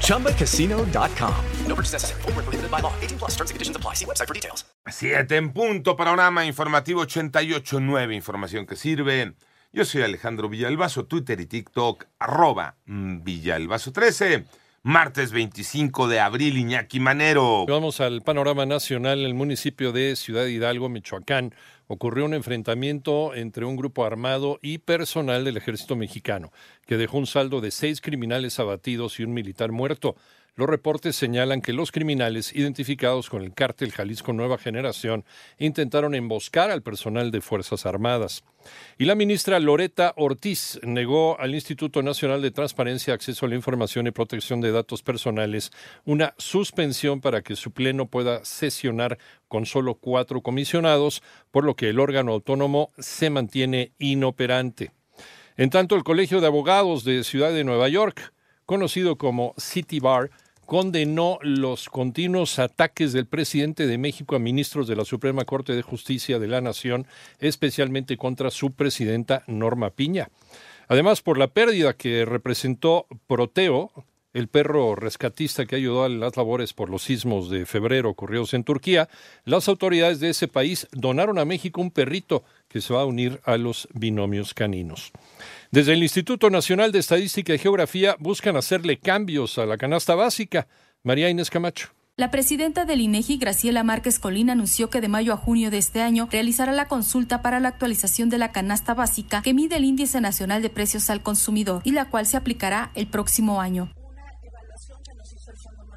ChumbaCasino.com. No purchase necessary. Full prohibited by law. 18 plus terms and conditions apply. See website for details. Siete en punto. Panorama informativo 88.9. Información que sirve. Yo soy Alejandro Villalbazo. Twitter y TikTok. Arroba Villalbazo 13. Martes 25 de abril, Iñaki Manero. Vamos al panorama nacional. En el municipio de Ciudad Hidalgo, Michoacán, ocurrió un enfrentamiento entre un grupo armado y personal del ejército mexicano, que dejó un saldo de seis criminales abatidos y un militar muerto. Los reportes señalan que los criminales, identificados con el cártel Jalisco Nueva Generación, intentaron emboscar al personal de Fuerzas Armadas. Y la ministra Loreta Ortiz negó al Instituto Nacional de Transparencia, Acceso a la Información y Protección de Datos Personales una suspensión para que su pleno pueda sesionar con solo cuatro comisionados, por lo que el órgano autónomo se mantiene inoperante. En tanto, el Colegio de Abogados de Ciudad de Nueva York, conocido como City Bar, condenó los continuos ataques del presidente de México a ministros de la Suprema Corte de Justicia de la Nación, especialmente contra su presidenta Norma Piña. Además, por la pérdida que representó Proteo, el perro rescatista que ayudó a las labores por los sismos de febrero ocurridos en Turquía, las autoridades de ese país donaron a México un perrito que se va a unir a los binomios caninos. Desde el Instituto Nacional de Estadística y Geografía buscan hacerle cambios a la canasta básica. María Inés Camacho. La presidenta del INEGI, Graciela Márquez Colín, anunció que de mayo a junio de este año realizará la consulta para la actualización de la canasta básica que mide el Índice Nacional de Precios al Consumidor y la cual se aplicará el próximo año.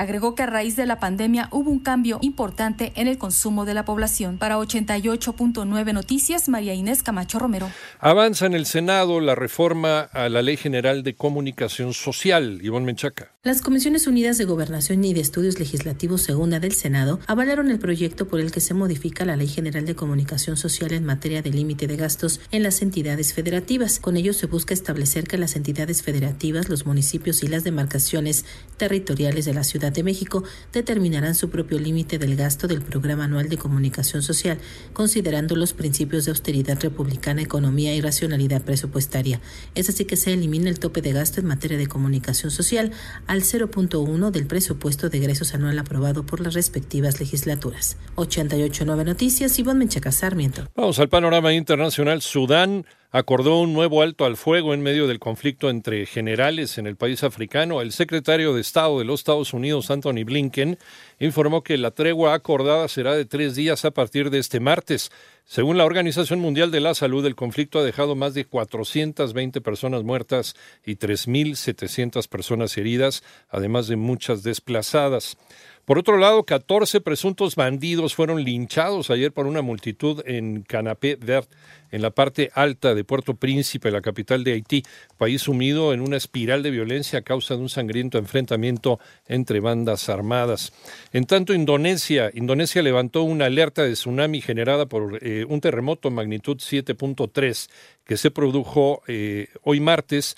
Agregó que a raíz de la pandemia hubo un cambio importante en el consumo de la población. Para 88.9 Noticias, María Inés Camacho Romero. Avanza en el Senado la reforma a la Ley General de Comunicación Social. Ivonne Menchaca. Las Comisiones Unidas de Gobernación y de Estudios Legislativos Segunda del Senado avalaron el proyecto por el que se modifica la Ley General de Comunicación Social en materia de límite de gastos en las entidades federativas. Con ello se busca establecer que las entidades federativas, los municipios y las demarcaciones territoriales de la Ciudad de México determinarán su propio límite del gasto del Programa Anual de Comunicación Social, considerando los principios de austeridad republicana, economía y racionalidad presupuestaria. Es así que se elimina el tope de gasto en materia de comunicación social al 0.1 del presupuesto de egresos anual aprobado por las respectivas legislaturas. 88.9 Noticias, Ivonne Menchaca Sarmiento. Vamos al panorama internacional. Sudán acordó un nuevo alto al fuego en medio del conflicto entre generales en el país africano. El secretario de Estado de los Estados Unidos, Anthony Blinken, informó que la tregua acordada será de tres días a partir de este martes. Según la Organización Mundial de la Salud, el conflicto ha dejado más de 420 personas muertas y 3.700 personas heridas, además de muchas desplazadas. Por otro lado, 14 presuntos bandidos fueron linchados ayer por una multitud en Canapé Vert, en la parte alta de Puerto Príncipe, la capital de Haití, país sumido en una espiral de violencia a causa de un sangriento enfrentamiento entre bandas armadas. En tanto, Indonesia, Indonesia levantó una alerta de tsunami generada por eh, un terremoto magnitud 7.3 que se produjo eh, hoy martes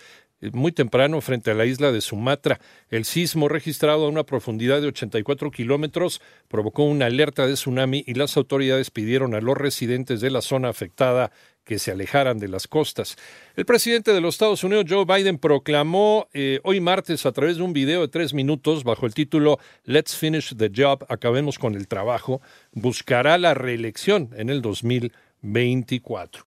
muy temprano frente a la isla de Sumatra. El sismo registrado a una profundidad de 84 kilómetros provocó una alerta de tsunami y las autoridades pidieron a los residentes de la zona afectada que se alejaran de las costas. El presidente de los Estados Unidos, Joe Biden, proclamó eh, hoy martes a través de un video de tres minutos bajo el título Let's Finish the Job, acabemos con el trabajo, buscará la reelección en el 2024.